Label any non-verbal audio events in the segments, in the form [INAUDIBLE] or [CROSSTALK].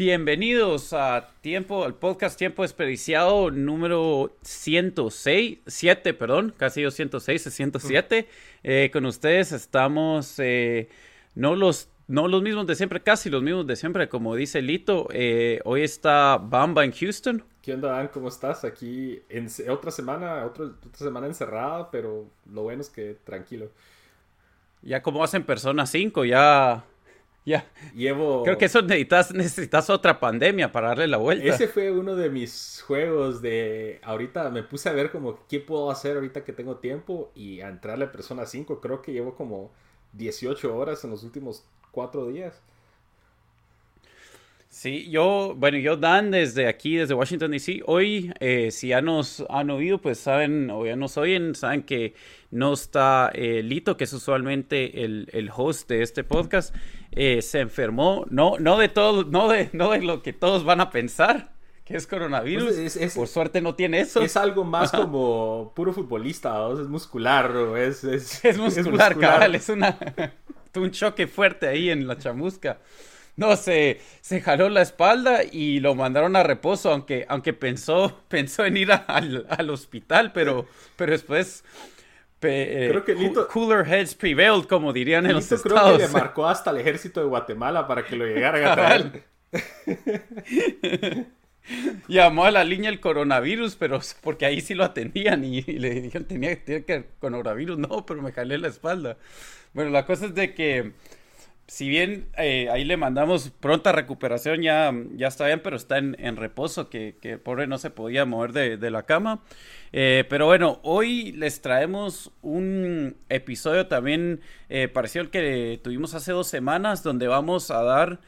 Bienvenidos a Tiempo, al podcast Tiempo Desperdiciado número 106, 7, perdón, casi yo 106, 107. Eh, con ustedes estamos, eh, no, los, no los mismos de siempre, casi los mismos de siempre, como dice Lito. Eh, hoy está Bamba en Houston. ¿Qué onda, Dan? ¿Cómo estás? Aquí en otra semana, otra, otra semana encerrada, pero lo bueno es que tranquilo. Ya como hacen Persona 5, ya ya. Llevo. Creo que eso necesitas, necesitas otra pandemia para darle la vuelta. Ese fue uno de mis juegos de. Ahorita me puse a ver como qué puedo hacer ahorita que tengo tiempo y a entrarle a Persona 5. Creo que llevo como 18 horas en los últimos 4 días. Sí, yo, bueno, yo Dan desde aquí, desde Washington DC, hoy, eh, si ya nos han oído, pues saben, o ya nos oyen, saben que no está eh, Lito, que es usualmente el, el, host de este podcast, eh, se enfermó, no, no de todo, no de, no de lo que todos van a pensar, que es coronavirus. Pues Por suerte no tiene eso. Es algo más como puro futbolista, es muscular, es, es, [LAUGHS] es, muscular, cabal, es una, [LAUGHS] un choque fuerte ahí en la chamusca. No, se, se jaló la espalda y lo mandaron a reposo, aunque, aunque pensó, [LAUGHS] pensó en ir al, al, hospital, pero, pero después creo que Lito, cooler heads prevailed, como dirían en Lito los creo estados. que le marcó hasta el ejército de Guatemala para que lo llegaran a [LAUGHS] traer. [LAUGHS] Llamó a la línea el coronavirus, pero [LAUGHS] porque ahí sí lo atendían y, y le dijeron tenía, tenía que coronavirus, no, pero me jalé la espalda. Bueno, la cosa es de que si bien eh, ahí le mandamos pronta recuperación, ya, ya está bien, pero está en, reposo, que, que, pobre no se podía mover de, de la cama. Eh, pero bueno, hoy les traemos un episodio también eh, parecido al que tuvimos hace dos semanas, donde vamos a dar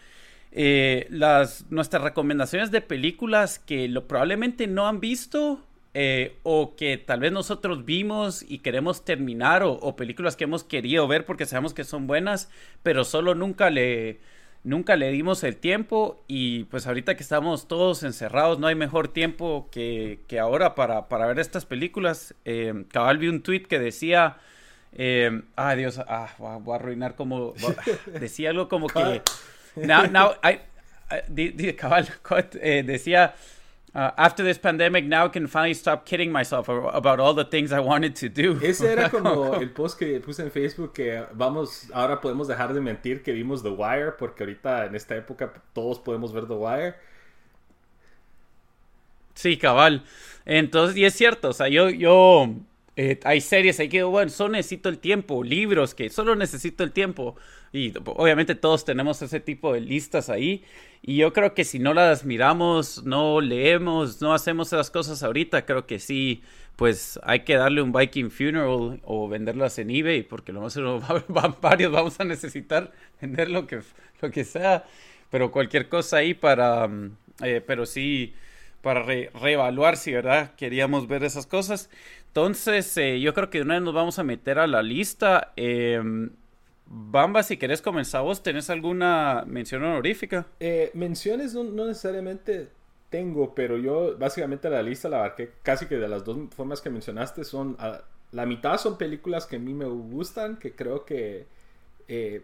las, nuestras recomendaciones de películas que lo, probablemente no han visto eh, o que tal vez nosotros vimos y queremos terminar, o, o, películas que hemos querido ver porque sabemos que son buenas, pero solo nunca le, nunca le dimos el tiempo y pues ahorita que estamos todos encerrados, no hay mejor tiempo que, que ahora para, para, ver estas películas. Eh, cabal vi un tweet que decía... Eh, ah, Dios, ah, voy a arruinar como... [LAUGHS] Decía algo como que... Now, now, I, I, cabal, [LAUGHS] eh, decía... Uh, after this pandemic, now I can finally stop kidding myself about all the things I wanted to do. Ese era [LAUGHS] como el post que puse en Facebook que vamos, ahora podemos dejar de mentir que vimos The Wire porque ahorita en esta época todos podemos ver The Wire. Sí, cabal. Entonces, y es cierto, o sea, yo, yo, eh, hay series ahí que, bueno, solo necesito el tiempo, libros que solo necesito el tiempo. Y obviamente todos tenemos ese tipo de listas ahí. Y yo creo que si no las miramos, no leemos, no hacemos esas cosas ahorita, creo que sí, pues hay que darle un Viking Funeral o venderlas en eBay, porque lo más [LAUGHS] varios vamos a necesitar vender lo que, lo que sea. Pero cualquier cosa ahí para, eh, pero sí, para re, reevaluar si, ¿verdad? Queríamos ver esas cosas. Entonces, eh, yo creo que de una vez nos vamos a meter a la lista. Eh, Bamba, si querés comenzar vos, ¿tenés alguna mención honorífica? Eh, menciones no, no, necesariamente tengo, pero yo básicamente la lista la abarqué casi que de las dos formas que mencionaste son, la mitad son películas que a mí me gustan, que creo que... Eh,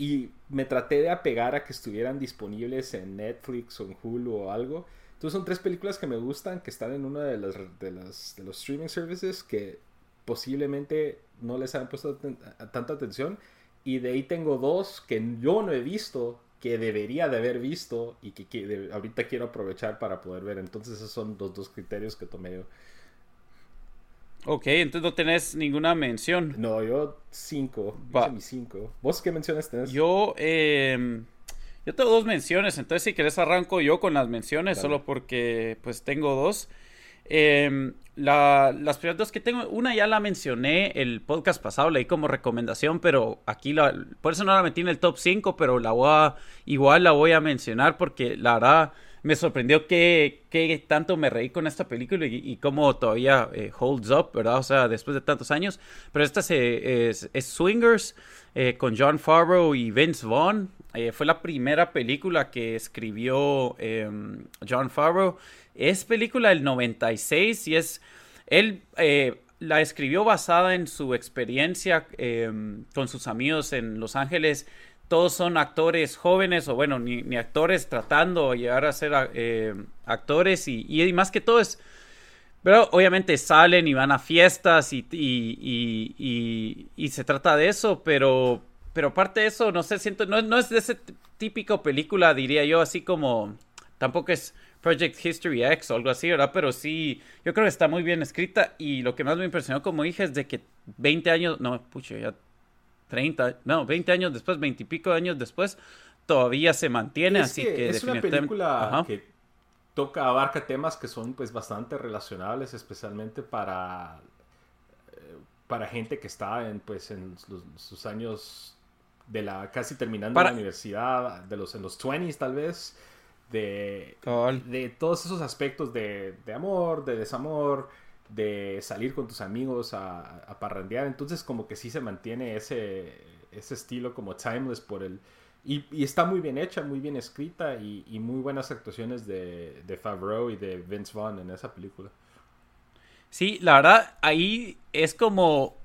y me traté de apegar a que estuvieran disponibles en Netflix o en Hulu o algo. Entonces son tres películas que me gustan, que están en una de las de, de los streaming services que posiblemente no les han puesto tanta atención y de ahí tengo dos que yo no he visto, que debería de haber visto y que, ahorita quiero aprovechar para poder ver. Entonces esos son los dos criterios que tomé yo. Ok, entonces no tenés ninguna mención. No, yo cinco. mis cinco. ¿Vos qué menciones tenés? Yo, eh, yo tengo dos menciones, entonces si querés arranco yo con las menciones, solo porque pues tengo dos. Em, las primeras dos que tengo, una ya la mencioné el podcast pasado, leí como recomendación, pero aquí la, por eso no la metí en el top 5, pero la voy a, igual la voy a mencionar porque la verdad me sorprendió que, que tanto me reí con esta película y, cómo todavía eh, holds up, ¿verdad? O sea, después de tantos años. Pero esta es, Swingers eh, con John Favreau y Vince Vaughn. Eh, fue la primera película que escribió em, John Favreau. Es película del 96 y es... Él la escribió basada en su experiencia em, con sus amigos en Los Ángeles. Todos son actores jóvenes o bueno, ni, actores tratando de llegar a ser eh, actores y, más que todo es, pero obviamente salen y van a fiestas y, y, y se trata de eso, pero, pero aparte de eso, no sé, siento, no, no es de ese típico película, diría yo, así como, tampoco es Project History X o algo así, ¿verdad? Pero sí, yo creo que está muy bien escrita y lo que más me impresionó, como dije, es de que 20 años, no, pucha, ya 30, no, 20 años después, 20 y pico años después, todavía se mantiene, así que, es una película que toca, abarca temas que son pues bastante relacionables, especialmente para eh, para gente que está en pues en sus años de la casi terminando la universidad, de los en los 20s tal vez, de, de todos esos aspectos de, de amor, de desamor, de salir con tus amigos a, a, parrandear. Entonces como que sí se mantiene ese, ese estilo como timeless por el... Y, está muy bien hecha, muy bien escrita y, muy buenas actuaciones de, de, Favreau y de Vince Vaughn en esa película. Sí, la verdad, ahí es como...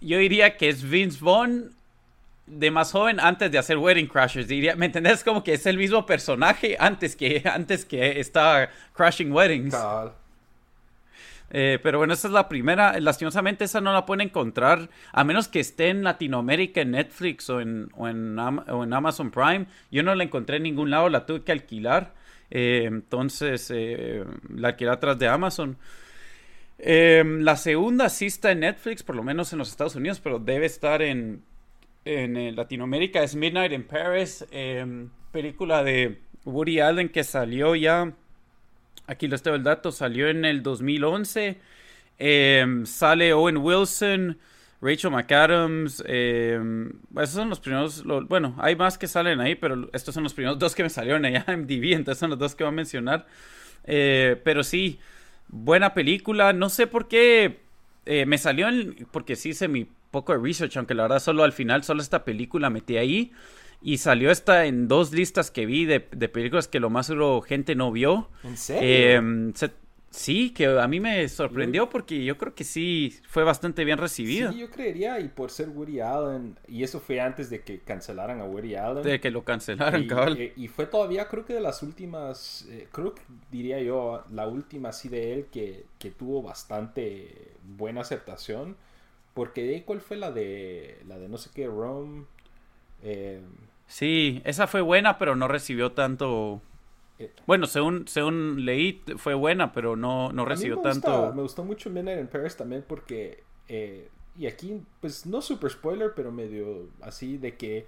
Yo diría que es Vince Vaughn de más joven antes de hacer Wedding Crashers. Diría, ¿Me entendés? Como que es el mismo personaje antes que, [LAUGHS] antes que está Crashing Weddings. Eh, pero bueno, esa es la primera. Lastimosamente, esa no la pueden encontrar a menos que esté en Latinoamérica, en Netflix o en, o en, Amazon Prime. Yo no la encontré en ningún lado, la tuve que alquilar. Eh, entonces, eh, la alquilé atrás de Amazon. la segunda sí está en Netflix, por lo menos en los Estados Unidos, pero debe estar en, en Latinoamérica. Es Midnight in Paris, película de Woody Allen que salió ya Aquí les tengo el dato, salió en el 2011. Em, sale Owen Wilson, Rachel McAdams. Em, esos son los primeros. bueno, hay más que salen ahí, pero estos son los primeros dos que me salieron en MDB, entonces son los dos que voy a mencionar. Eh, pero sí, buena película. No sé por qué eh, me salió en, porque sí hice mi poco de research, aunque la verdad solo al final, solo esta película metí ahí. Y salió esta en dos listas que vi de, películas que lo más seguro gente no vio. ¿En serio? Em, sí, que a mí me sorprendió porque yo creo que sí fue bastante bien recibida. Sí, yo creería, y por ser Woody Allen, y eso fue antes de que cancelaran a Woody Allen. De que lo cancelaran, cabal. Eh, y, fue todavía, creo que de las últimas, eh, creo que diría yo, la última así de él que, que tuvo bastante buena aceptación. Porque de cuál fue la de, la de no sé qué, Rome. Eh, Sí, esa fue buena, pero no recibió tanto. Eh, bueno, según, según leí, fue buena, pero no, no recibió tanto. Me gustó mucho Midnight in Paris también porque. Eh, y aquí, pues no super spoiler, pero medio así de que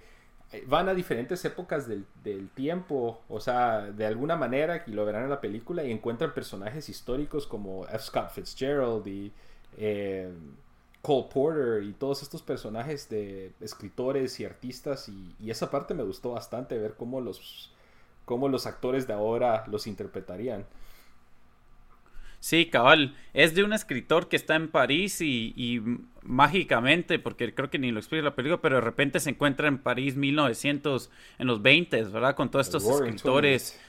van a diferentes épocas del, del, tiempo, o sea, de alguna manera, y lo verán en la película, y encuentran personajes históricos como F. Scott Fitzgerald y Cole Porter y todos estos personajes de escritores y artistas y, esa parte me gustó bastante ver cómo los, cómo los actores de ahora los interpretarían. Sí, cabal. Es de un escritor que está en París y, mágicamente, porque creo que ni lo explica la película, pero de repente se encuentra en París 1900, en los 20, ¿verdad? Con todos estos escritores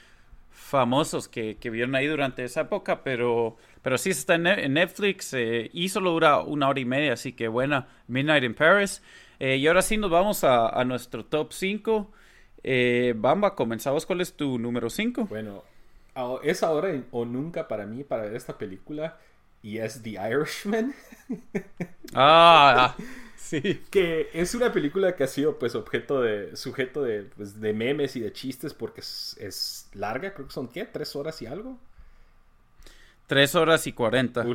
famosos que, que vieron ahí durante esa época, pero, pero sí está en, Netflix eh, y solo dura una hora y media, así que buena, Midnight in Paris. Eh, y ahora sí nos vamos a, nuestro top 5. Eh, Bamba, comenzamos. ¿Cuál es tu número 5? Bueno, es ahora o nunca para mí para ver esta película y es The Irishman. ah, [LAUGHS] Sí. Que es una película que ha sido pues objeto de, sujeto de, pues, de memes y de chistes porque es, es, larga, creo que son, ¿qué? ¿Tres horas y algo? Tres horas y cuarenta.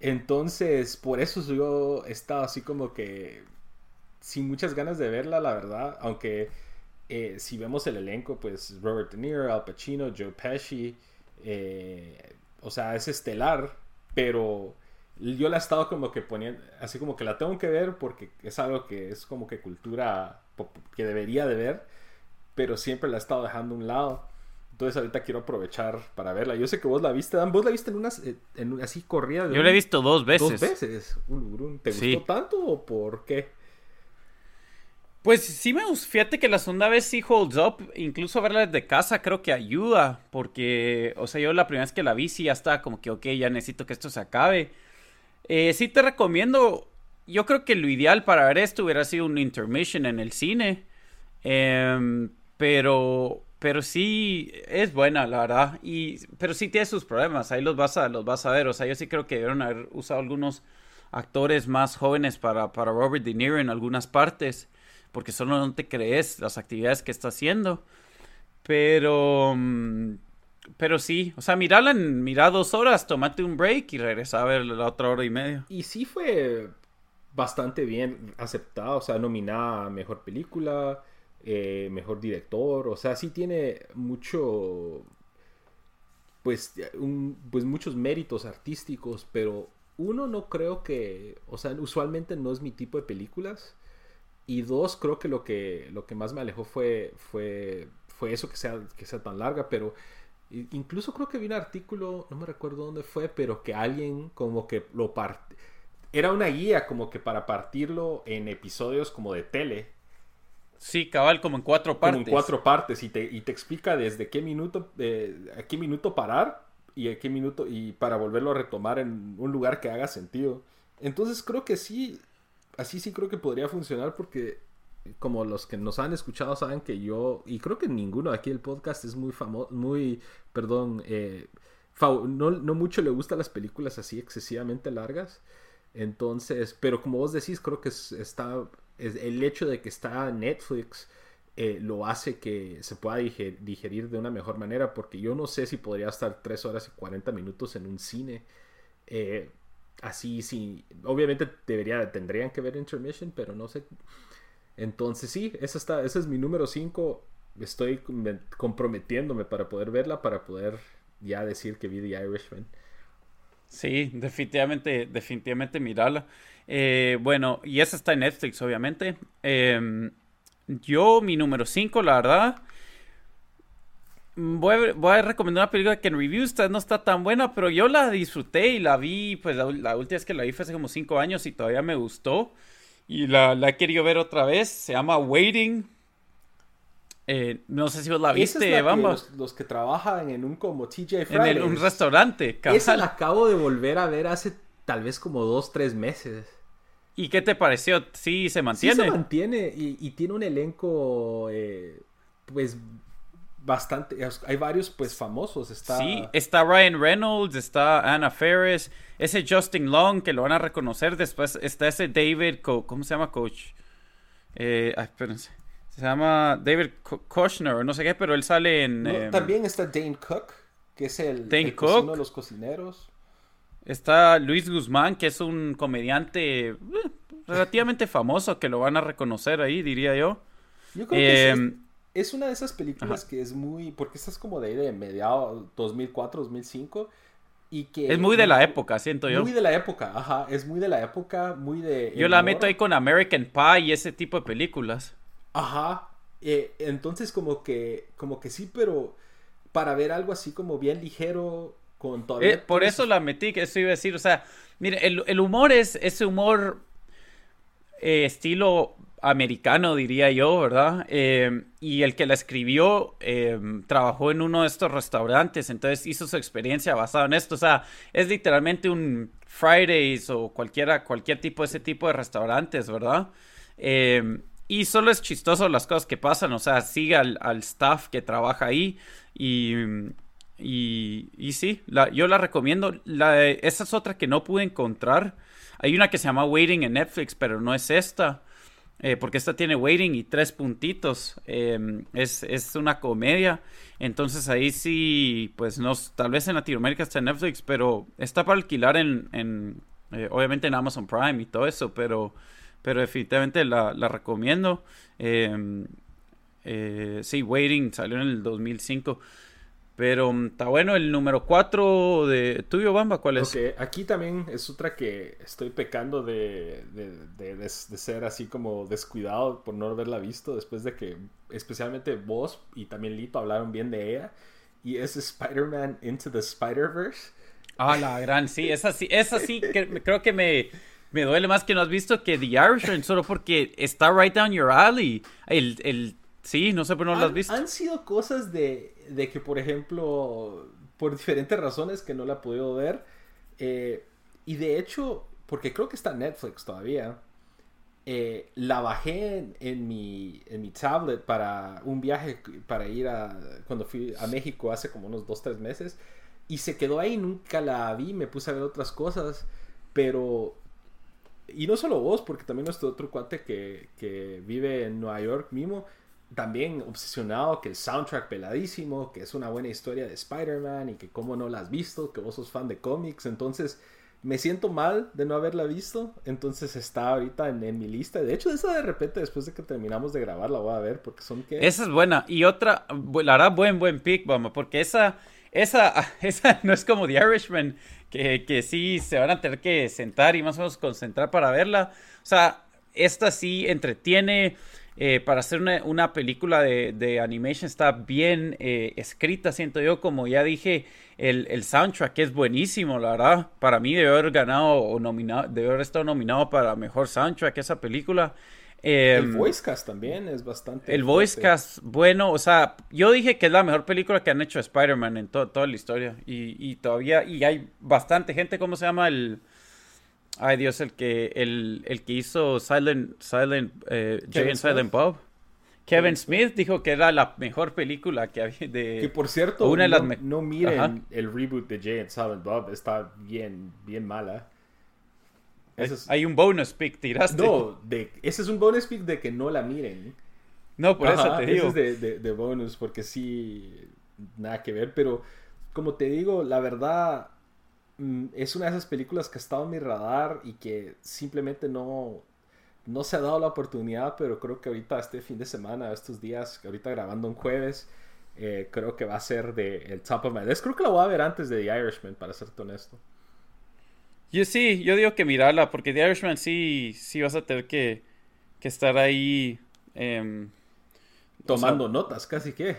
Entonces, por eso yo he estado así como que sin muchas ganas de verla, la verdad, aunque eh, si vemos el elenco, pues Robert De Niro, Al Pacino, Joe Pesci, eh, o sea, es estelar, pero yo la he estado como que poniendo, así como que la tengo que ver porque es algo que es como que cultura que debería de ver, pero siempre la he estado dejando a un lado. Entonces ahorita quiero aprovechar para verla. Yo sé que vos la viste, Dan. ¿Vos la viste en unas, eh, en, así corrida? Yo la he visto dos veces. Dos veces. ¿Te gustó tanto o por qué? Pues sí me gusta. Fíjate que la segunda vez sí holds up. Incluso verla desde casa creo que ayuda. Porque, o sea, yo la primera vez que la vi sí ya estaba como que, ok, ya necesito que esto se acabe. Eh, sí te recomiendo. Yo creo que lo ideal para ver esto hubiera sido un intermission en el cine. Em, pero, pero sí es buena, la verdad. Y, pero sí tiene sus problemas. Ahí los vas a, los vas a ver. O sea, yo sí creo que debieron haber usado algunos actores más jóvenes para, para Robert De Niro en algunas partes porque solo no te crees las actividades que está haciendo. Pero, mm, pero sí, o sea, mirala en, mira dos horas, tomate un break y regresa a ver la otra hora y media. Y sí fue bastante bien aceptado, o sea, nominada a Mejor Película, eh, Mejor Director, o sea, sí tiene mucho, pues, pues muchos méritos artísticos, pero uno no creo que, o sea, usualmente no es mi tipo de películas. Y dos, creo que lo que, lo que más me alejó fue, fue, fue eso que sea, que sea tan larga, pero incluso creo que vi un artículo, no me recuerdo dónde fue, pero que alguien como que lo part... Era una guía como que para partirlo en episodios como de tele. Sí, cabal, como en cuatro partes. Como en cuatro partes y te, y te explica desde qué minuto, eh, a qué minuto parar y a qué minuto y para volverlo a retomar en un lugar que haga sentido. Entonces creo que sí, así sí creo que podría funcionar porque como los que nos han escuchado saben que yo, y creo que ninguno aquí el podcast es muy famoso, muy, perdón, eh, no, no, mucho le gustan las películas así excesivamente largas. Entonces, pero como vos decís, creo que está, es, el hecho de que está Netflix eh, lo hace que se pueda digerir, de una mejor manera, porque yo no sé si podría estar 3 horas y 40 minutos en un cine. Eh, así sí, obviamente debería, tendrían que ver Intermission, pero no sé. Entonces sí, esa está, ese es mi número 5. Estoy comprometiéndome para poder verla, para poder ya decir que vi The Irishman. Sí, definitivamente, definitivamente mirarla. Eh, bueno, y esa está en Netflix, obviamente. Em, yo, mi número 5, la verdad, Voy a, recomendar una película que en reviews no está tan buena, pero yo la disfruté y la vi, pues la, última vez que la vi fue hace como 5 años y todavía me gustó. Y la, la he querido ver otra vez. Se llama Waiting. Eh, no sé si vos la viste, vamos. los, que trabajan en un como TJ Fridays. En un restaurante, Esa la acabo de volver a ver hace tal vez como 2, 3 meses. ¿Y qué te pareció? ¿Sí se mantiene? Sí se mantiene y, tiene un elenco, eh, pues bastante, hay varios pues famosos. Está... Sí, está Ryan Reynolds, está Anna Ferris, ese Justin Long que lo van a reconocer, después está ese David, ¿cómo se llama coach? Eh, espérense. Se llama David Kushner, no sé qué, pero él sale en... Em, también está Dane Cook, que es el, Dane Cook. de los cocineros. Está Luis Guzmán, que es un comediante eh, relativamente famoso, que lo van a reconocer ahí, diría yo. Yo creo que em, es una de esas películas que es muy. Porque estás como de ahí de mediados 2004, 2005. Y que. Es muy de la época, siento yo. Muy de la época, ajá. Es muy de la época, muy de. Yo la meto ahí con American Pie y ese tipo de películas. Ajá. Eh, entonces, como que. Como que sí, pero. Para ver algo así como bien ligero. Con todo. Eh, por eso la metí, que eso iba a decir. O sea, mire, el, humor es ese humor. Eh, estilo americano, diría yo, ¿verdad? Eh, y el que la escribió eh, trabajó en uno de estos restaurantes, entonces hizo su experiencia basada en esto. O sea, es literalmente un Fridays o cualquiera, cualquier tipo de ese tipo de restaurantes, ¿verdad? Eh, y solo es chistoso las cosas que pasan, o sea, sigue al, staff que trabaja ahí y, y, sí, yo la recomiendo. Esa es otra que no pude encontrar Hay una que se llama Waiting en Netflix, pero no es esta. Eh, porque esta tiene Waiting y tres puntitos. Em, es, es, una comedia. Entonces ahí sí, pues no, tal vez en Latinoamérica está en Netflix, pero está para alquilar en, en eh, obviamente en Amazon Prime y todo eso, pero, pero definitivamente la, la recomiendo. Em, eh, sí, Waiting salió en el 2005. Pero mm, está bueno, el número 4 de tuyo, Bamba, ¿cuál es? Ok, aquí también es otra que estoy pecando de, de, ser así como descuidado por no haberla visto después de que especialmente vos y también Lito hablaron bien de ella. Y es Spider-Man Into the Spider-Verse. Ah, la gran, sí, esa sí, esa sí, que, creo que me, me duele más que no has visto que The Irishman, solo porque está right down your alley. El, el Sí, no sé por no lo has visto. Han sido cosas de, de, que, por ejemplo, por diferentes razones que no la he podido ver. Eh, y de hecho, porque creo que está en Netflix todavía. Eh, la bajé en, mi, en mi tablet para un viaje para ir a cuando fui a México hace como unos 2-3 meses y se quedó ahí, nunca la vi, me puse a ver otras cosas, pero y no solo vos, porque también nuestro otro cuate que, que vive en Nueva York mismo, también obsesionado que el soundtrack peladísimo, que es una buena historia de Spider-Man y que cómo no la has visto, que vos sos fan de cómics, entonces me siento mal de no haberla visto, entonces está ahorita en, mi lista. De hecho, esa de repente después de que terminamos de grabar la voy a ver porque son que... Esa es buena. Y otra, la hará buen, buen pick, vamos, porque esa, esa, [LAUGHS] esa no es como The Irishman, que, que sí se van a tener que sentar y más o menos concentrar para verla. O sea, esta sí entretiene eh, para hacer una, película de, de, animation está bien eh, escrita, siento yo, como ya dije, el, el, soundtrack es buenísimo, la verdad. Para mí debe haber ganado o nominado, debe haber estado nominado para mejor soundtrack esa película. el em, voicecast también es bastante. El voicecast, bueno, o sea, yo dije que es la mejor película que han hecho Spider-Man en toda la historia. Y, y, todavía, y hay bastante gente, ¿cómo se llama? El, Ay Dios, el que, el, el que hizo Silent, Silent, eh, Jay Silent Bob. Kevin Smith dijo que era la mejor película que había de... Que por cierto, una no, no, miren el reboot de Jay and Silent Bob, está bien, bien mala. Hay un bonus pick, tiraste. No, de, ese es un bonus pick de que no la miren. No, por eso te digo. Ese es de, de bonus, porque sí, nada que ver, pero como te digo, la verdad, es una de esas películas que ha estado en mi radar y que simplemente no, no se ha dado la oportunidad, pero creo que ahorita este fin de semana, estos días, ahorita grabando un jueves, eh, creo que va a ser de el top of my list. Creo que la voy a ver antes de The Irishman, para ser honesto. Yo sí, yo digo que mirarla, porque The Irishman sí, sí vas a tener que, que estar ahí. Em, Tomando notas, casi que.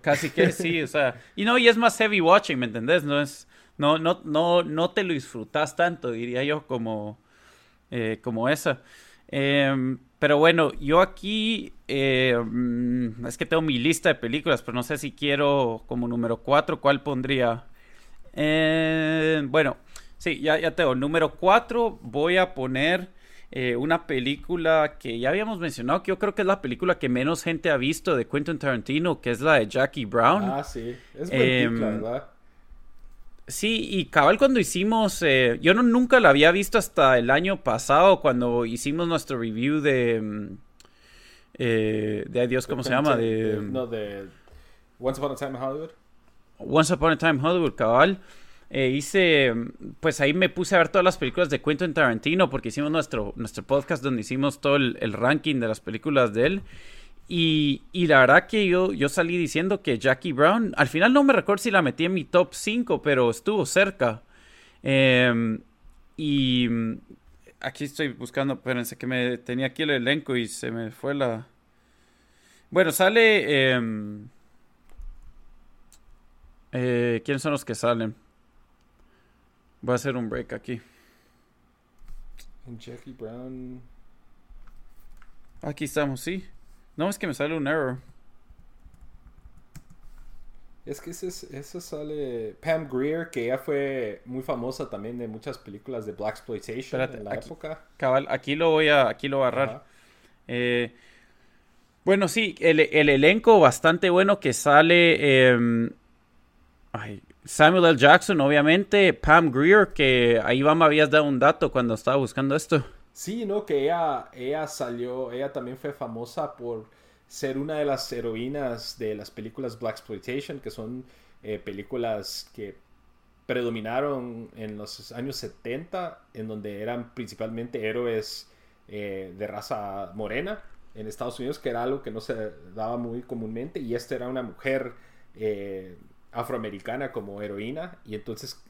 Casi que sí, o sea. Y no, y es más heavy watching, ¿me entendés? No es no, no, no, no te lo disfrutas tanto, diría yo, como, eh, como esa. Em, pero bueno, yo aquí em, es que tengo mi lista de películas, pero no sé si quiero como número 4, ¿cuál pondría? Em, bueno, sí, ya, ya tengo. Número 4 voy a poner eh, una película que ya habíamos mencionado, que yo creo que es la película que menos gente ha visto de Quentin Tarantino, que es la de Jackie Brown. Ah, sí, es ¿verdad? Sí, y cabal cuando hicimos, eh, yo no, nunca la había visto hasta el año pasado cuando hicimos nuestro review de, mm, eh, de Dios, ¿cómo se llama? De, no, de Once Upon a Time in Hollywood. Once Upon a Time in Hollywood, cabal. Eh, hice, pues ahí me puse a ver todas las películas de Quentin Tarantino porque hicimos nuestro, nuestro podcast donde hicimos todo el ranking de las películas de él. Y, la verdad que yo, yo salí diciendo que Jackie Brown, al final no me recuerdo si la metí en mi top 5, pero estuvo cerca. Em, y aquí estoy buscando, espérense que me tenía aquí el elenco y se me fue la... Bueno, sale... Em, eh, ¿Quiénes son los que salen? Voy a hacer un break aquí. Jackie Brown. Aquí estamos, sí. No, es que me sale un error. Es que ese, sale Pam Greer, que ya fue muy famosa también de muchas películas de Black Exploitation en la época. Cabal, aquí lo voy a, aquí lo voy a agarrar. Eh, bueno, sí, el, elenco bastante bueno que sale. Em, ay, Samuel L. Jackson, obviamente, Pam Greer, que ahí va me habías dado un dato cuando estaba buscando esto. Sí, ¿no? Que ella, ella salió, ella también fue famosa por ser una de las heroínas de las películas Black Exploitation, que son eh, películas que predominaron en los años 70, en donde eran principalmente héroes eh, de raza morena en Estados Unidos, que era algo que no se daba muy comúnmente, y esta era una mujer eh, afroamericana como heroína, y entonces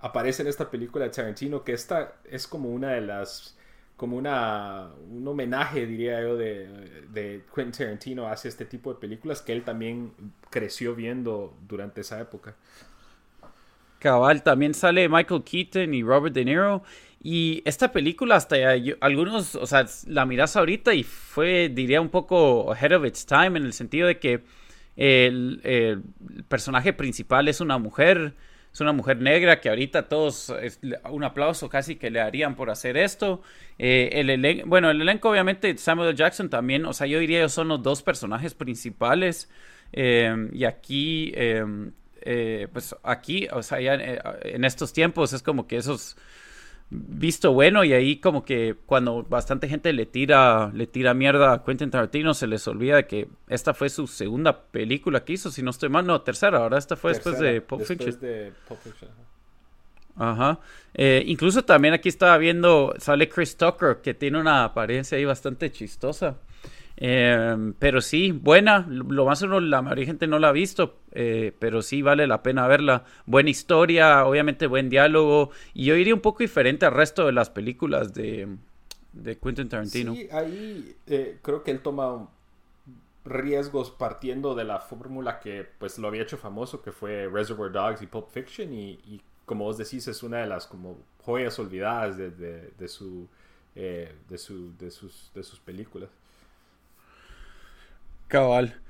aparece en esta película de Tarantino, que esta es como una de las como una, un homenaje, diría yo, de, de Quentin Tarantino hacia este tipo de películas que él también creció viendo durante esa época. Cabal, también sale Michael Keaton y Robert De Niro. Y esta película, hasta algunos, o sea, la miras ahorita y fue, diría, un poco ahead of its time en el sentido de que el, personaje principal es una mujer, es una mujer negra que ahorita todos, un aplauso casi que le harían por hacer esto. Eh, el bueno, el elenco obviamente Samuel Jackson también, o sea, yo diría ellos son los dos personajes principales. Eh, y aquí eh, pues aquí, o sea, en estos tiempos es como que esos visto bueno y ahí como que cuando bastante gente le tira le tira mierda a Quentin Tarantino se les olvida que esta fue su segunda película que hizo, si no estoy mal, no, tercera, ahora esta fue después de Pulp Fiction. De Pulp Fiction. Ajá. Eh, incluso también aquí estaba viendo, sale Chris Tucker, que tiene una apariencia ahí bastante chistosa. Em, pero sí, buena. Lo más uno, la mayoría de gente no la ha visto, eh, pero sí vale la pena verla. Buena historia, obviamente buen diálogo. Y yo iría un poco diferente al resto de las películas de, de Quentin Tarantino. Sí, ahí eh, creo que él toma riesgos partiendo de la fórmula que pues lo había hecho famoso, que fue Reservoir Dogs y Pulp Fiction. Y, como vos decís, es una de las como joyas olvidadas de, de, su, eh, de, su, de, sus, de sus películas. Cabal.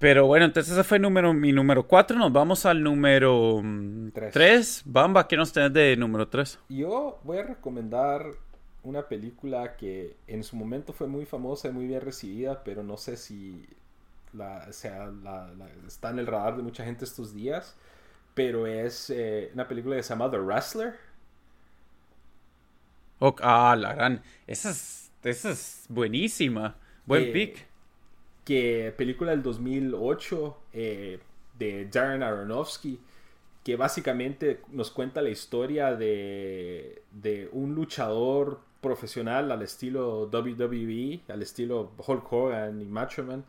Pero bueno, entonces ese fue número, mi número 4. Nos vamos al número 3. Mm, Bamba, ¿qué nos tenés de número 3? Yo voy a recomendar una película que en su momento fue muy famosa y muy bien recibida, pero no sé si la, sea, está en el radar de mucha gente estos días. Pero es eh, una película que se llama The Wrestler. ah, la gran. Esa es, esa es buenísima. Buen eh, pick que película del 2008 eh, de Darren Aronofsky, que básicamente nos cuenta la historia de, de un luchador profesional al estilo WWE, al estilo Hulk Hogan y Macho Man,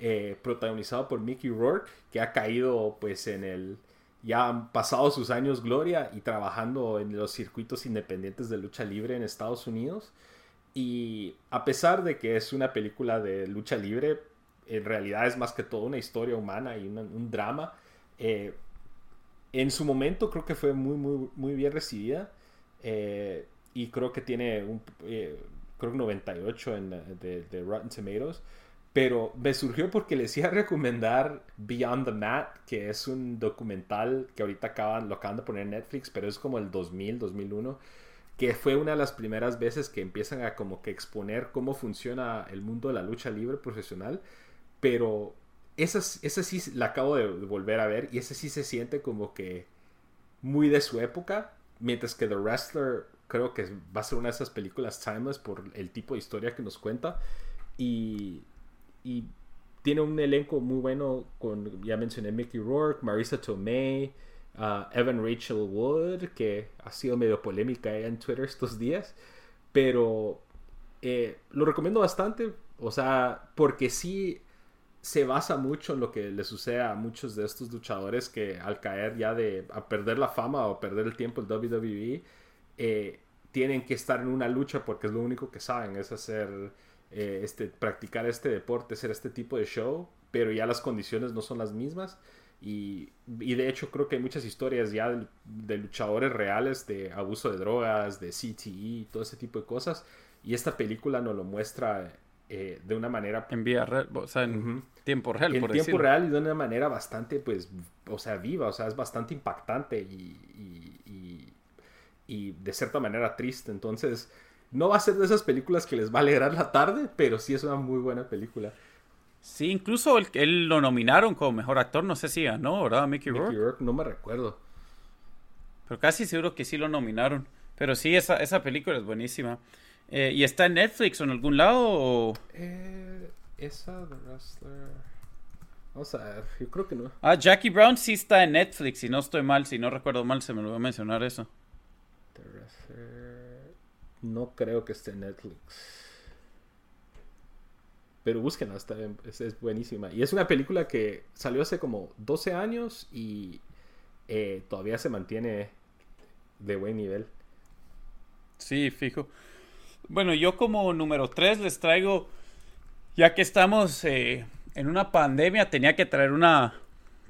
eh, protagonizado por Mickey Rourke, que ha caído pues en el... Ya han pasado sus años gloria y trabajando en los circuitos independientes de lucha libre en Estados Unidos. Y a pesar de que es una película de lucha libre, en realidad es más que todo una historia humana y un drama. Eh, en su momento creo que fue muy, muy, muy bien recibida. Eh, y creo que tiene un eh, creo 98 en, de, de, Rotten Tomatoes. Pero me surgió porque les iba a recomendar Beyond the Mat, que es un documental que ahorita acaban, lo acaban de poner en Netflix, pero es como el 2000, 2001 que fue una de las primeras veces que empiezan a como que exponer cómo funciona el mundo de la lucha libre profesional pero esa, esa sí la acabo de volver a ver y esa sí se siente como que muy de su época. Mientras que The Wrestler creo que va a ser una de esas películas timeless por el tipo de historia que nos cuenta. Y, y tiene un elenco muy bueno con, ya mencioné, Mickey Rourke, Marisa Tomei, uh, Evan Rachel Wood, que ha sido medio polémica en Twitter estos días. Pero eh, lo recomiendo bastante. O sea, porque sí se basa mucho en lo que le sucede a muchos de estos luchadores que al caer ya de a perder la fama o perder el tiempo en WWE eh, tienen que estar en una lucha porque es lo único que saben es hacer eh, este practicar este deporte hacer este tipo de show pero ya las condiciones no son las mismas. Y, y de hecho creo que hay muchas historias ya de, luchadores reales de abuso de drogas de CTE todo ese tipo de cosas y esta película nos lo muestra eh, de una manera... En vía real, o sea, en tiempo real, En tiempo real y de una manera bastante, pues, o sea, viva, o sea, es bastante impactante y, y, y, de cierta manera triste. Entonces, no va a ser de esas películas que les va a alegrar la tarde, pero sí es una muy buena película. Sí, incluso él, lo nominaron como mejor actor, no sé si ganó, ¿verdad? Mickey, Mickey Rourke. No me recuerdo. Pero casi seguro que sí lo nominaron. Pero sí, esa, esa película es buenísima. Eh, ¿Y está en Netflix o en algún lado? Eh, esa de Wrestler. Vamos a ver, yo creo que no. Ah, Jackie Brown sí está en Netflix, si no estoy mal, si no recuerdo mal, se me lo voy a mencionar eso. No creo que esté en Netflix. Pero búsquenla, está, es, es, buenísima. Y es una película que salió hace como 12 años y eh, todavía se mantiene de buen nivel. Sí, fijo. Bueno, yo como número 3 les traigo, ya que estamos eh, en una pandemia, tenía que traer una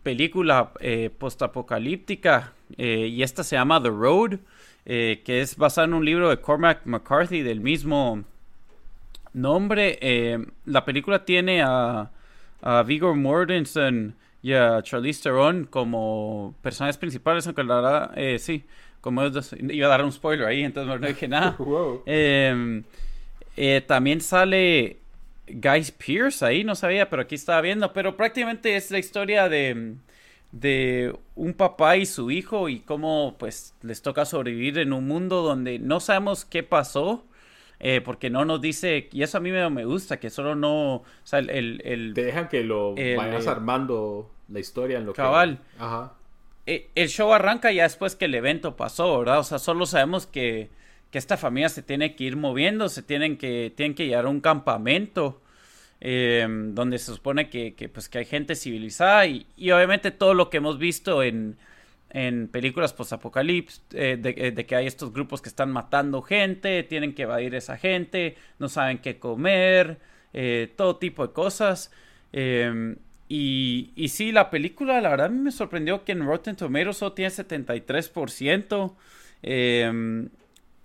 película eh, postapocalíptica y esta se llama The Road, que es basada en un libro de Cormac McCarthy del mismo nombre. la película tiene a, a Viggo Mortensen y a Charlize Theron como personajes principales, aunque la verdad, eh, sí, como iba a dar un spoiler ahí, entonces no dije nada. [LAUGHS] Em, eh, también sale Guy Pierce ahí, no sabía, pero aquí estaba viendo, pero prácticamente es la historia de, de un papá y su hijo y cómo pues les toca sobrevivir en un mundo donde no sabemos qué pasó. Eh, porque no nos dice, y eso a mí me, me gusta, que solo no, o sea, el... el, Te dejan que lo vayas armando la historia en lo cabal. Ajá. E, el show arranca ya después que el evento pasó, ¿verdad? O sea, solo sabemos que, que esta familia se tiene que ir moviendo, se tienen que, tienen que llegar a un campamento. Em, donde se supone que, que, pues, que hay gente civilizada y, y obviamente todo lo que hemos visto en, en películas post-apocalipsis, eh, eh, de, que hay estos grupos que están matando gente, tienen que evadir esa gente, no saben qué comer, eh, todo tipo de cosas. Y, sí, la película, la verdad, me sorprendió que en Rotten Tomatoes solo tiene 73%. Em,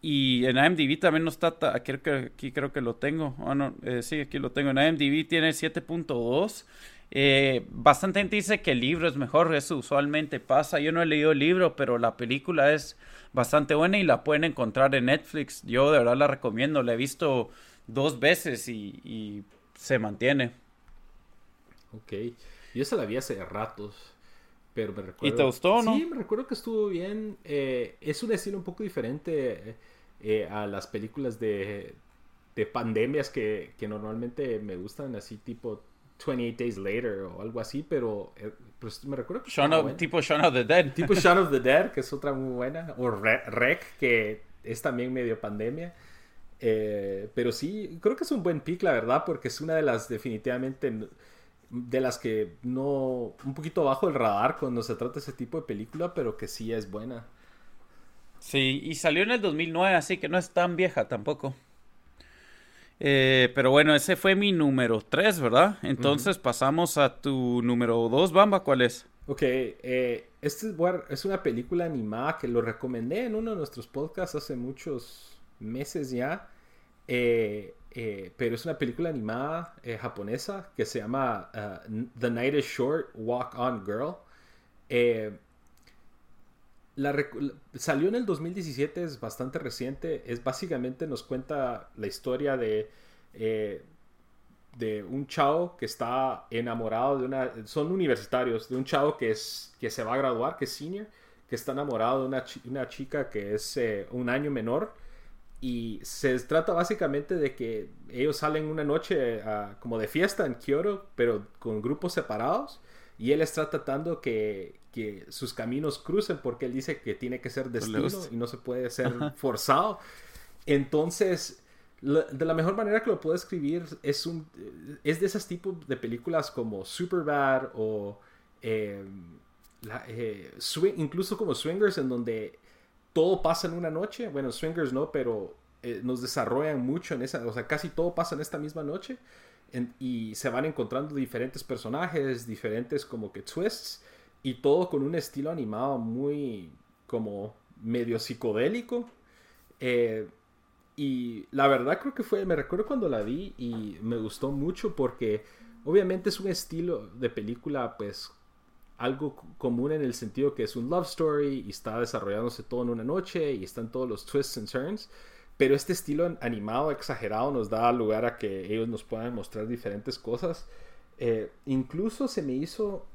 y en IMDb también no está, creo, aquí creo que lo tengo. Ah, no, sí, aquí lo tengo. En IMDb tiene 7.2. Eh, bastante gente dice que el libro es mejor, eso usualmente pasa. Yo no he leído el libro, pero la película es bastante buena y la pueden encontrar en Netflix. Yo de verdad la recomiendo, la he visto dos veces y, se mantiene. Ok, yo se la vi hace ratos, pero me recuerdo... ¿Y te gustó no? Sí, me recuerdo que estuvo bien. Eh, es un estilo un poco diferente eh, a las películas de, de pandemias que, que normalmente me gustan, así tipo 28 Days Later o algo así, pero eh, pues, me recuerdo que... tipo Shaun of the Dead. Tipo Shaun of the [LAUGHS] Dead, que es otra muy buena. O Rec, que es también medio pandemia. Eh, pero sí, creo que es un buen pick, la verdad, porque es una de las definitivamente de las que no un poquito bajo el radar cuando se trata de ese tipo de película, pero que sí es buena. Sí, y salió en el 2009, así que no es tan vieja tampoco. Eh, pero bueno, ese fue mi número 3, ¿verdad? Entonces pasamos a tu número 2, Bamba, ¿cuál es? Ok, eh, este es una película animada que lo recomendé en uno de nuestros podcasts hace muchos meses ya. Eh, pero es una película animada japonesa que se llama The Night is Short, Walk On Girl. salió en el 2017, es bastante reciente. Es básicamente nos cuenta la historia de, eh, de un chavo que está enamorado de una. Son universitarios, de un chavo que, es, que se va a graduar, que es senior, que está enamorado de una, chica que es eh, un año menor. Y se trata básicamente de que ellos salen una noche como de fiesta en Kyoto, pero con grupos separados. Y él está tratando que, que sus caminos crucen porque él dice que tiene que ser destino y no se puede ser forzado. Entonces, de la mejor manera que lo puedo escribir es, un, es de esos tipos de películas como Superbad o em, eh, incluso como Swingers en donde todo pasa en una noche. Bueno, Swingers no, pero eh, nos desarrollan mucho en esa, o sea, casi todo pasa en esta misma noche y se van encontrando diferentes personajes, diferentes como que twists y todo con un estilo animado muy como medio psicodélico. Eh, y la verdad creo que fue, me recuerdo cuando la vi y me gustó mucho porque obviamente es un estilo de película pues algo común en el sentido que es un love story y está desarrollándose todo en una noche y están todos los twists and turns. Pero este estilo animado exagerado nos da lugar a que ellos nos puedan mostrar diferentes cosas. Eh, incluso se me hizo,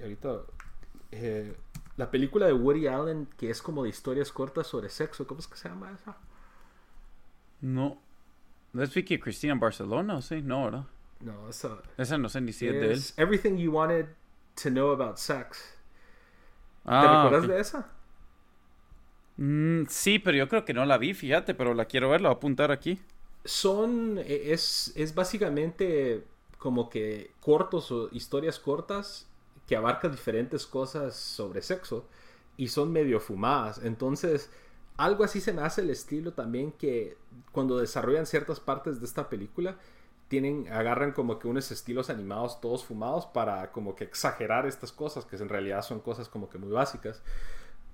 ahorita, eh, la película de Woody Allen, que es como de historias cortas sobre sexo, ¿cómo es que se llama esa? No. ¿No es Vicky Cristina en Barcelona sí? No, ¿verdad? No, esa... Esa no sé ni si es de él. Everything You Wanted to Know About Sex. Ah, ¿Te recuerdas de esa? Mm, sí, pero yo creo que no la vi, fíjate, pero la quiero ver, la voy a apuntar aquí. Son, e, es, es básicamente como que cortos o historias cortas que abarcan diferentes cosas sobre sexo y son medio fumadas. Entonces, algo así se me hace el estilo también que cuando desarrollan ciertas partes de esta película, tienen, agarran como que unos estilos animados todos fumados para como que exagerar estas cosas, que en realidad son cosas como que muy básicas.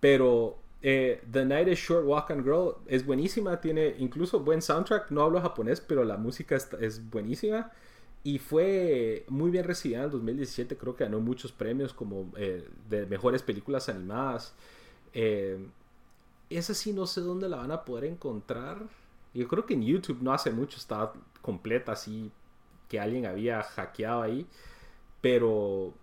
Pero eh, The Night is Short Walk and Girl es buenísima, tiene incluso buen soundtrack, no hablo japonés, pero la música es, buenísima. Y fue muy bien recibida en el 2017, creo que ganó muchos premios como eh, de mejores películas animadas. Eh, esa sí no sé dónde la van a poder encontrar. Yo creo que en YouTube no hace mucho estaba completa así que alguien había hackeado ahí. Pero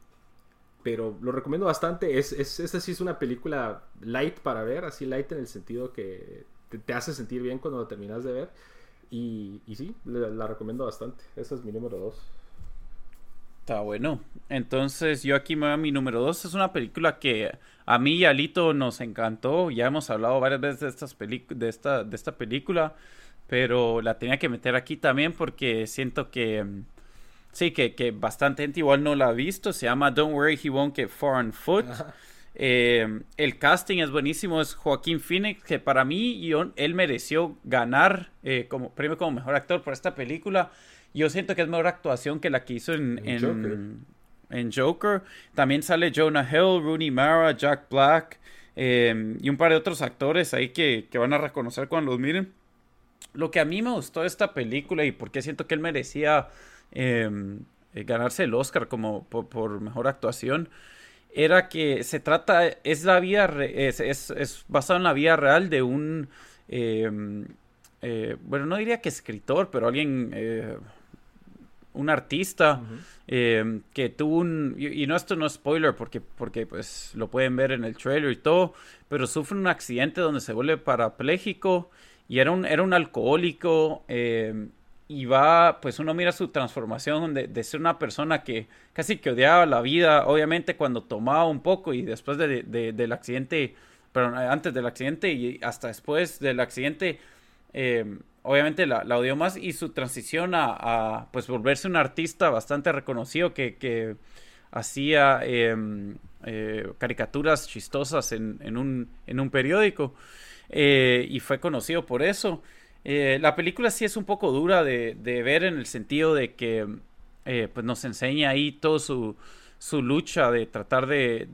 pero lo recomiendo bastante. Es, es, esta sí es una película light para ver, así light en el sentido que te, hace sentir bien cuando la terminas de ver. Y, y sí, la, recomiendo bastante. Esa es mi número 2. Está bueno. Entonces, yo aquí me voy a mi número 2. Es una película que a mí y a Lito nos encantó. Ya hemos hablado varias veces de, estas de, esta, de esta película. Pero la tenía que meter aquí también porque siento que Sí, que, que, bastante gente igual no la ha visto. Se llama Don't Worry, He Won't Get Far on Foot. Eh, el casting es buenísimo. Es Joaquín Phoenix, que para mí él mereció ganar eh, como premio como mejor actor por esta película. Yo siento que es mejor actuación que la que hizo en, en, Joker. También sale Jonah Hill, Rooney Mara, Jack Black eh, y un par de otros actores ahí que, que van a reconocer cuando los miren. Lo que a mí me gustó de esta película y porque siento que él merecía Em, eh, ganarse el Oscar como por, mejor actuación era que se trata, es la vida, es, es, basado en la vida real de un, em, eh, bueno, no diría que escritor, pero alguien, eh, un artista em, que tuvo un, y, no esto no es spoiler porque, porque pues lo pueden ver en el trailer y todo, pero sufre un accidente donde se vuelve parapléjico y era un, era un alcohólico y va, pues uno mira su transformación de, de, ser una persona que casi que odiaba la vida, obviamente cuando tomaba un poco y después de, del accidente, pero antes del accidente y hasta después del accidente, eh, obviamente la, la, odió más y su transición a, pues volverse un artista bastante reconocido que, que hacía em, eh, caricaturas chistosas en, en, un, en un periódico eh, y fue conocido por eso. Eh, la película sí es un poco dura de, ver en el sentido de que eh, pues nos enseña ahí toda su, su lucha de tratar de,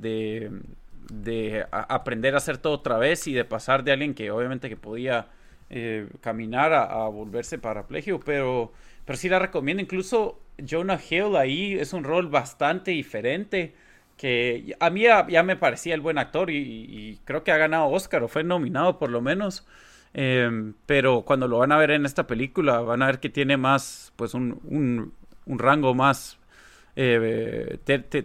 de, aprender a hacer todo otra vez y de pasar de alguien que obviamente que podía eh, caminar a, volverse parapléjico, pero, pero sí la recomiendo. Incluso Jonah Hill ahí es un rol bastante diferente que a mí ya, me parecía el buen actor y, creo que ha ganado Oscar o fue nominado por lo menos. Em, pero cuando lo van a ver en esta película, van a ver que tiene más, pues un, rango más, eh,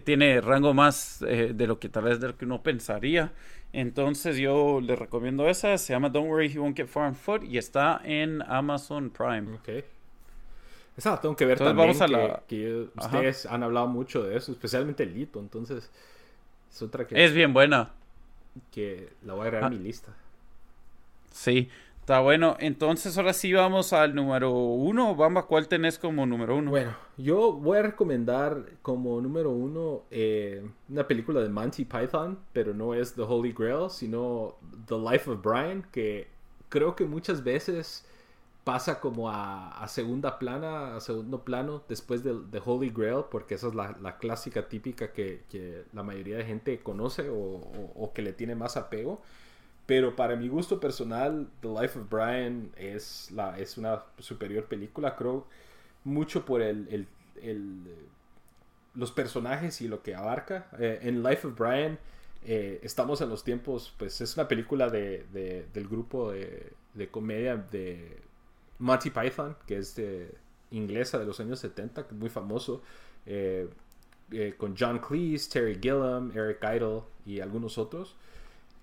tiene rango más eh, de lo que tal vez de que uno pensaría. Entonces yo les recomiendo esa, se llama Don't Worry, He Won't Get Far on Foot y está en Amazon Prime. Ok. Esa la tengo que ver también, que, ustedes han hablado mucho de eso, especialmente el Lito, entonces es otra que... Es bien buena. Que la voy a agregar a ah. mi lista. Sí, está bueno. Entonces ahora sí vamos al número uno. Bamba, ¿cuál tenés como número uno? Bueno, yo voy a recomendar como número uno eh, una película de Monty Python, pero no es The Holy Grail, sino The Life of Brian, que creo que muchas veces pasa como a, segunda plana, a segundo plano después de, The Holy Grail, porque esa es la, clásica típica que, la mayoría de gente conoce o que le tiene más apego. Pero para mi gusto personal, The Life of Brian es, una superior película. Creo mucho por el, los personajes y lo que abarca. Eh, en Life of Brian eh, estamos en los tiempos, pues es una película de, del grupo de, comedia de Monty Python, que es de, inglesa de los años 70, muy famoso. eh, eh, con John Cleese, Terry Gilliam, Eric Idle y algunos otros.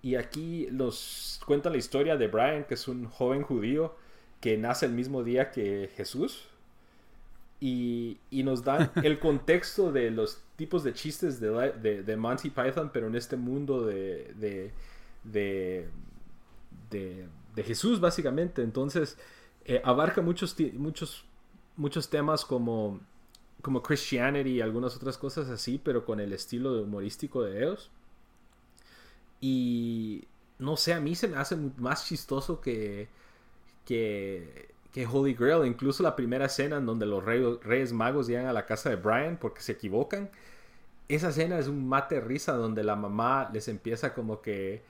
Y aquí nos cuenta la historia de Brian, que es un joven judío que nace el mismo día que Jesús. Y, nos dan [LAUGHS] el contexto de los tipos de chistes de, de, Monty Python, pero en este mundo de, de, de Jesús, básicamente. Entonces, eh, abarca muchos, muchos, muchos temas como, como Christianity y algunas otras cosas así, pero con el estilo humorístico de ellos. Y no sé, a mí se me hace más chistoso que, que, que Holy Grail. Incluso la primera escena en donde los reyes, magos llegan a la casa de Brian porque se equivocan. Esa escena es un mate risa donde la mamá les empieza como que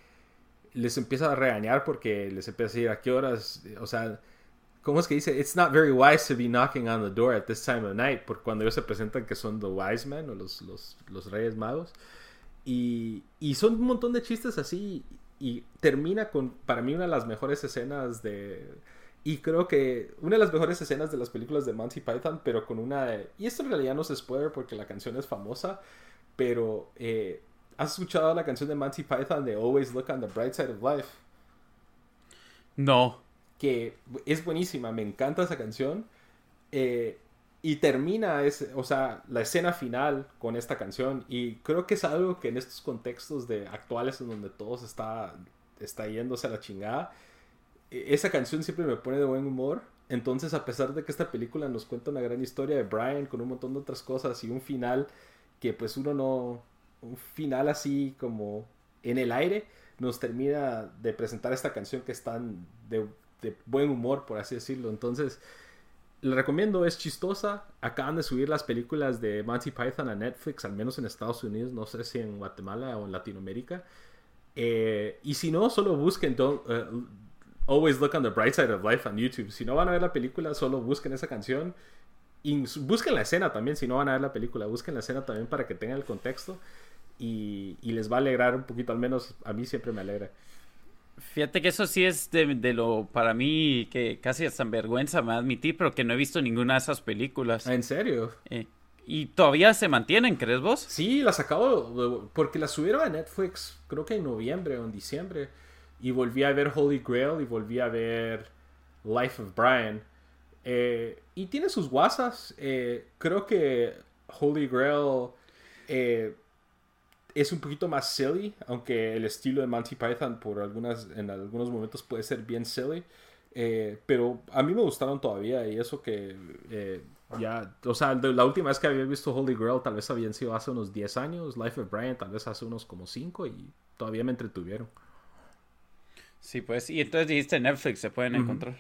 les empieza a regañar porque les empieza a decir a qué horas, o sea, ¿cómo es que dice? It's not very wise to be knocking on the door at this time of night, porque cuando ellos se presentan que son the wise men o los, los, los reyes magos. Y, y, son un montón de chistes así. Y termina con, para mí, una de las mejores escenas de... Y creo que una de las mejores escenas de las películas de Monty Python, pero con una... Y esto en realidad no es spoiler porque la canción es famosa, pero... Eh, ¿Has escuchado la canción de Monty Python de Always Look on the Bright Side of Life? No. Que es buenísima, me encanta esa canción. Eh, y termina, es, o sea, la escena final con esta canción. Y creo que es algo que en estos contextos de actuales en donde todo se está, está yéndose a la chingada, e, esa canción siempre me pone de buen humor. Entonces, a pesar de que esta película nos cuenta una gran historia de Brian con un montón de otras cosas y un final que pues uno no, un final así como en el aire, nos termina de presentar esta canción que es tan de buen humor, por así decirlo. Entonces, le recomiendo, es chistosa. Acaban de subir las películas de Monty Python a Netflix, al menos en Estados Unidos, no sé si en Guatemala o en Latinoamérica. Eh, y si no, solo busquen eh, Always Look on the Bright Side of Life on YouTube. Si no van a ver la película, solo busquen esa canción. Y busquen la escena también, si no van a ver la película, busquen la escena también para que tengan el contexto. Y les va a alegrar un poquito, al menos a mí siempre me alegra. Fíjate que eso sí es de, lo, para mí, que casi hasta vergüenza me admití, pero que no he visto ninguna de esas películas. ¿En serio? Eh, ¿Y todavía se mantienen, crees vos? Sí, las acabo, porque las subieron a Netflix, creo que en noviembre o en diciembre, y volví a ver Holy Grail y volví a ver Life of Brian. Eh, y tiene sus guasas, eh, creo que Holy Grail es un poquito más silly, aunque el estilo de Monty Python por algunas, en algunos momentos puede ser bien silly. Eh, pero a mí me gustaron todavía y eso que eh, ya, o sea, la última vez que había visto Holy Grail tal vez habían sido hace unos 10 años, Life of Brian tal vez hace unos como 5 y todavía me entretuvieron. Sí, pues, y entonces dijiste Netflix, se pueden encontrar.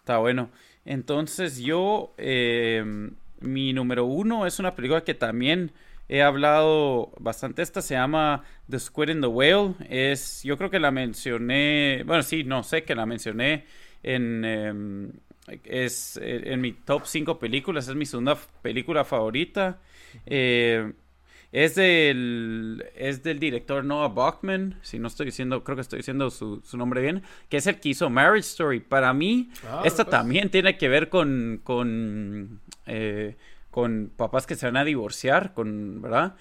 Está bueno. Entonces yo, eh, mi número uno es una película que también he hablado bastante. Esta se llama The Squid in the Whale. Es, yo creo que la mencioné, bueno, sí, no sé que la mencioné en, em, es, en mi top 5 películas. Es mi segunda película favorita. Eh, es del, es del director Noah Bachman, si no estoy diciendo, creo que estoy diciendo su, nombre bien, que es el que hizo Marriage Story. Para mí, ah, esta pues. también tiene que ver con, con eh, con papás que se van a divorciar, con, ¿verdad?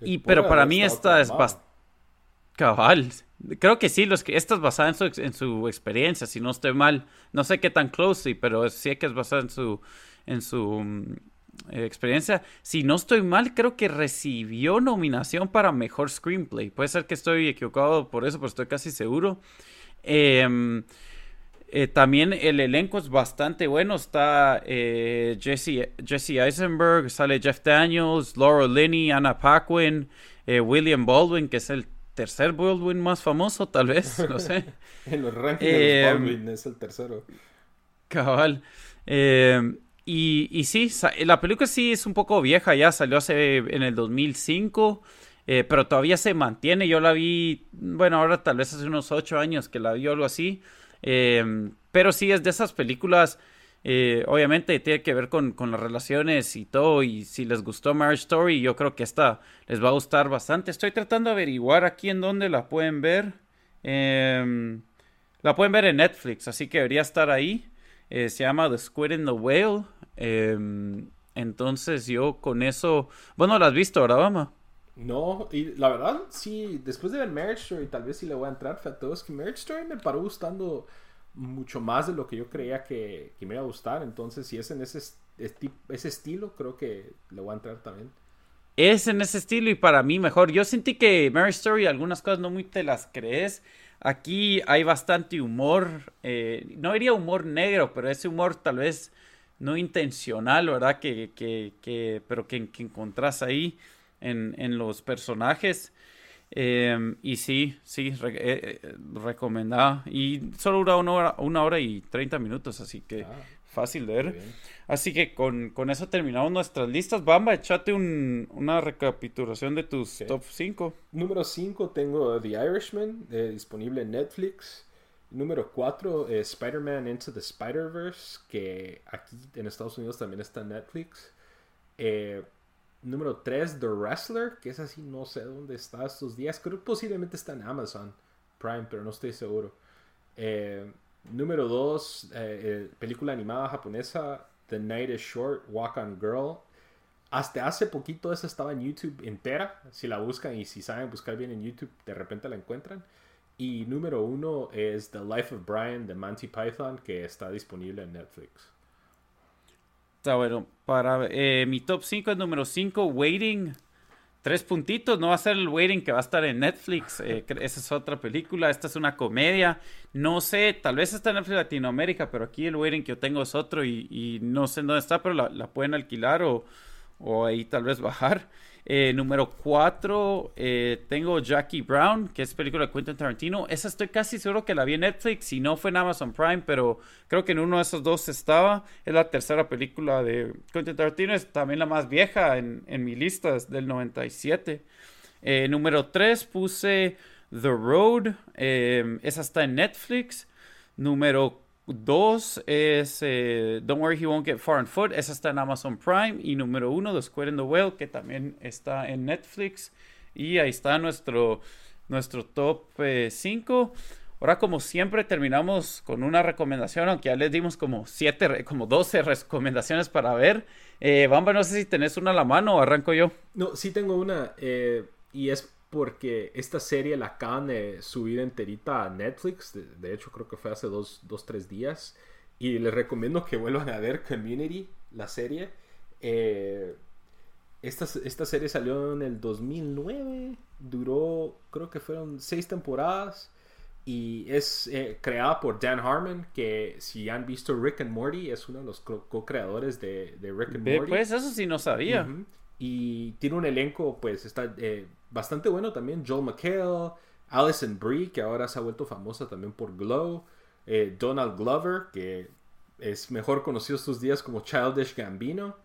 Y, pero para mí esta es bastante... Cabal. Creo que sí, los que, esta es basada en su, en su experiencia, si no estoy mal. No sé qué tan closely, pero sí que es basada en su, en su mm, experiencia. Si no estoy mal, creo que recibió nominación para Mejor Screenplay. Puede ser que estoy equivocado por eso, pero estoy casi seguro. Eh, eh, también el elenco es bastante bueno. Está eh, Jesse, Jesse, Eisenberg, sale Jeff Daniels, Laura Linney, Anna Paquin, eh, William Baldwin, que es el tercer Baldwin más famoso, tal vez, no [LAUGHS] sé. en los rankings de Baldwin es el tercero. Cabal. y, y sí, la película sí es un poco vieja, ya salió hace en el 2005. pero todavía se mantiene. Yo la vi, bueno, ahora tal vez hace unos ocho años que la vi o algo así. Em, pero sí es de esas películas, eh, obviamente tiene que ver con, las relaciones y todo. Y si les gustó Marriage Story, yo creo que esta les va a gustar bastante. Estoy tratando de averiguar aquí en dónde la pueden ver. Em, la pueden ver en Netflix, así que debería estar ahí. Eh, se llama The Squid in the Whale. Em, Entonces yo con eso... Bueno, ¿la has visto, ahora, Bama? No, y la verdad, sí, después de ver Marriage Story, tal vez sí le voy a entrar, Fat es que Marriage Story me paró gustando mucho más de lo que yo creía que, me iba a gustar. Entonces, si es en ese, ese estilo, creo que le voy a entrar también. Es en ese estilo y para mí mejor. Yo sentí que Marriage Story, algunas cosas no muy te las crees. Aquí hay bastante humor. Eh, no diría humor negro, pero ese humor tal vez no intencional, ¿verdad? Que, que, que pero que, que encontrás ahí en, en los personajes. Em, y sí, sí, eh, eh, recomendada. Y solo dura una hora, una hora y 30 minutos, así que ah, fácil de ver. Así que con, con, eso terminamos nuestras listas. Bamba, echate un, una recapitulación de tus top 5. Número 5 tengo The Irishman, eh, disponible en Netflix. Número 4 es Spider-Man Into the Spider-Verse, que aquí en Estados Unidos también está en Netflix. Eh, Número 3, The Wrestler, que es así, no sé dónde está estos días. Creo que posiblemente está en Amazon Prime, pero no estoy seguro. Eh, número 2, eh, eh, película animada japonesa, The Night is Short, Walk on Girl. Hasta hace poquito esa estaba en YouTube entera. Si la buscan y si saben buscar bien en YouTube, de repente la encuentran. Y número 1 es The Life of Brian de Monty Python, que está disponible en Netflix. Está bueno. Para eh, mi top 5 es número 5, Waiting. Tres puntitos, no va a ser el Waiting que va a estar en Netflix. [LAUGHS] Eh, esa es otra película. Esta es una comedia. No sé, tal vez está en Netflix Latinoamérica, pero aquí el Waiting que yo tengo es otro y, no sé dónde está, pero la, pueden alquilar o, o ahí tal vez bajar. Eh, número 4, eh, tengo Jackie Brown, que es película de Quentin Tarantino. Esa estoy casi seguro que la vi en Netflix, si no fue en Amazon Prime, pero creo que en uno de esos dos estaba. Es la tercera película de Quentin Tarantino, es también la más vieja en, en mi lista, es del 97. Eh, número 3 puse The Road, esa está en Netflix. Número Dos es eh, Don't Worry He Won't Get Far on Foot. Esa está en Amazon Prime. Y número uno, The Square in the Whale, que también está en Netflix. Y ahí está nuestro, nuestro top 5. Eh, Ahora, como siempre, terminamos con una recomendación, aunque ya les dimos como 7, como 12 recomendaciones para ver. Eh, Bamba, no sé si tenés una a la mano o arranco yo. No, sí tengo una. Eh, y es porque esta serie la acaban de subir enterita a Netflix. De, hecho, creo que fue hace dos, dos, tres días. Y les recomiendo que vuelvan a ver Community, la serie. Eh, esta, esta, serie salió en el 2009. Duró, creo que fueron seis temporadas. Y es eh, creada por Dan Harmon, que si han visto Rick and Morty, es uno de los co-creadores de, Rick and Morty. Pues eso sí no sabía. Y tiene un elenco, pues está eh, bastante bueno también. Joel McHale, Alison Brie, que ahora se ha vuelto famosa también por Glow. Eh, Donald Glover, que es mejor conocido estos días como Childish Gambino.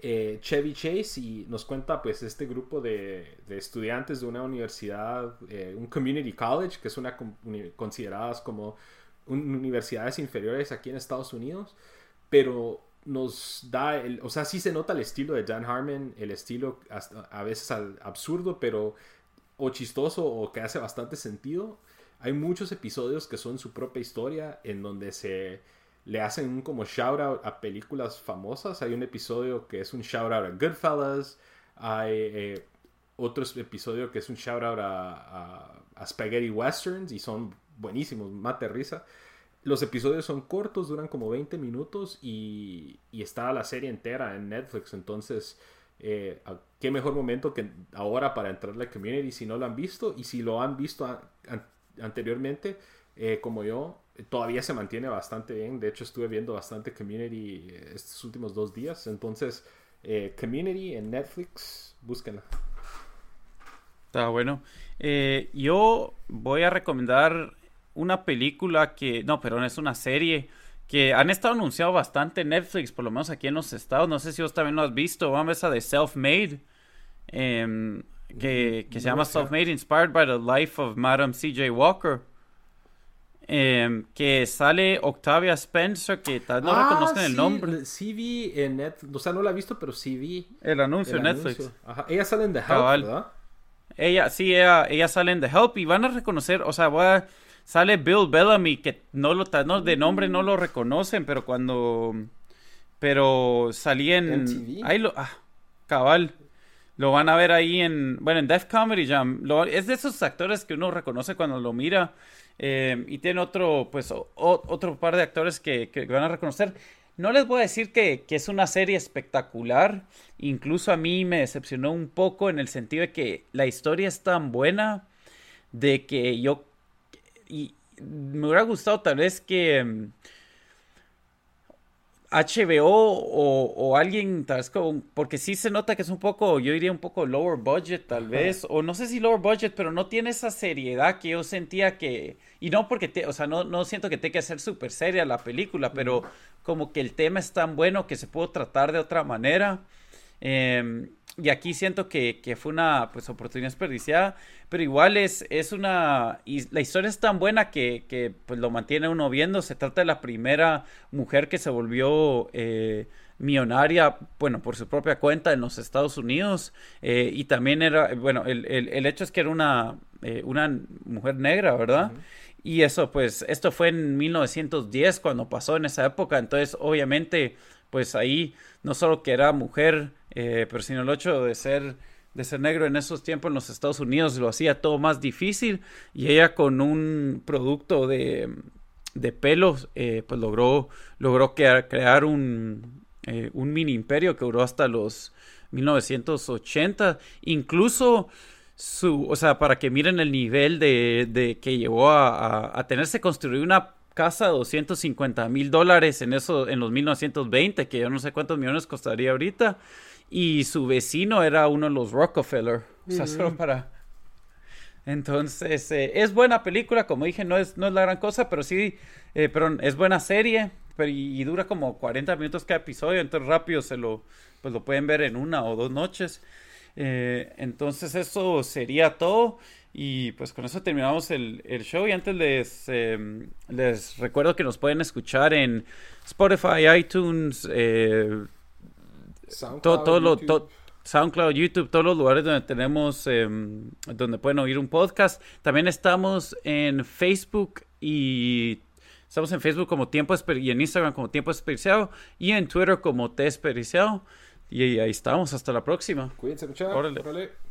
Eh, Chevy Chase y nos cuenta pues este grupo de, estudiantes de una universidad, un community college, que es una consideradas como universidades inferiores aquí en Estados Unidos, pero nos da, el, o sea, sí se nota el estilo de Dan Harmon, el estilo a veces absurdo, pero o chistoso o que hace bastante sentido. Hay muchos episodios que son su propia historia en donde se le hacen un como shout out a películas famosas. Hay un episodio que es un shout out a Goodfellas. Hay eh, otro episodio que es un shout out a, a, Spaghetti Westerns y son buenísimos, mate risa. Los episodios son cortos, duran como 20 minutos y, está la serie entera en Netflix. Entonces, eh, qué mejor momento que ahora para entrar a la community si no lo han visto y si lo han visto anteriormente, eh, como yo, todavía se mantiene bastante bien. De hecho, estuve viendo bastante community eh, estos últimos dos días. Entonces, community en Netflix, búsquenla. Está bueno. yo voy a recomendar una película que, no, pero es una serie que han estado anunciado bastante en Netflix, por lo menos aquí en los estados. No sé si vos también lo has visto. Vamos a esa de Self-Made, em, que, que se llama Self-Made, Inspired by the Life of Madam C.J. Walker. Em, que sale Octavia Spencer, que tal no ah, el nombre. Sí vi en Netflix, o sea, no la he visto, pero sí vi. El anuncio en Netflix. Ella sale en The Help, ¿verdad? Ella, sí, ella, ella sale en The Help y van a reconocer, o sea, voy a Sale Bill Bellamy, que no lo no, de nombre no lo reconocen, pero cuando pero salí en... Ahí lo... Ah, cabal. Lo van a ver ahí en, bueno, en Death Comedy Jam. es de esos actores que uno reconoce cuando lo mira. Eh, y tiene otro, pues, otro par de actores que, que, van a reconocer. No les voy a decir que, que, es una serie espectacular. Incluso a mí me decepcionó un poco en el sentido de que la historia es tan buena de que yo... Y me hubiera gustado tal vez que HBO o, alguien, tal vez como, porque sí se nota que es un poco, yo diría un poco lower budget tal vez, o no sé si lower budget, pero no tiene esa seriedad que yo sentía que, y no porque, te, o sea, no, no siento que tenga que ser súper seria la película, pero como que el tema es tan bueno que se pudo tratar de otra manera. Eh, y aquí siento que, que, fue una pues, oportunidad desperdiciada, pero igual es, es una... Y la historia es tan buena que, que pues, lo mantiene uno viendo. Se trata de la primera mujer que se volvió eh, millonaria, bueno, por su propia cuenta en los Estados Unidos. Eh, y también era, bueno, el, el, el, hecho es que era una, eh, una mujer negra, ¿verdad? Y eso, pues, esto fue en 1910 cuando pasó en esa época. Entonces, obviamente, pues ahí no solo que era mujer, eh, pero sino el hecho de ser de ser negro en esos tiempos en los Estados Unidos lo hacía todo más difícil y ella con un producto de, de pelos eh, pues logró logró crear un, eh, un mini imperio que duró hasta los 1980 incluso su o sea para que miren el nivel de, de que llegó a, a tenerse construir una casa 250 mil dólares en eso en los 1920 que yo no sé cuántos millones costaría ahorita y su vecino era uno de los Rockefeller o sea solo para entonces eh, es buena película como dije no es no es la gran cosa pero sí eh, pero es buena serie pero y, dura como 40 minutos cada episodio entonces rápido se lo pues lo pueden ver en una o dos noches eh, entonces eso sería todo y pues con eso terminamos el, show. Y antes les, em, les recuerdo que nos pueden escuchar en Spotify, iTunes, eh, SoundCloud, todo, lo, YouTube. SoundCloud, YouTube, todos los lugares donde tenemos, em, donde pueden oír un podcast. También estamos en Facebook y estamos en Facebook como Tiempo y en Instagram como Tiempo Desperdiciado y en Twitter como T Desperdiciado. Y ahí estamos, hasta la próxima. Cuídense mucho. Órale.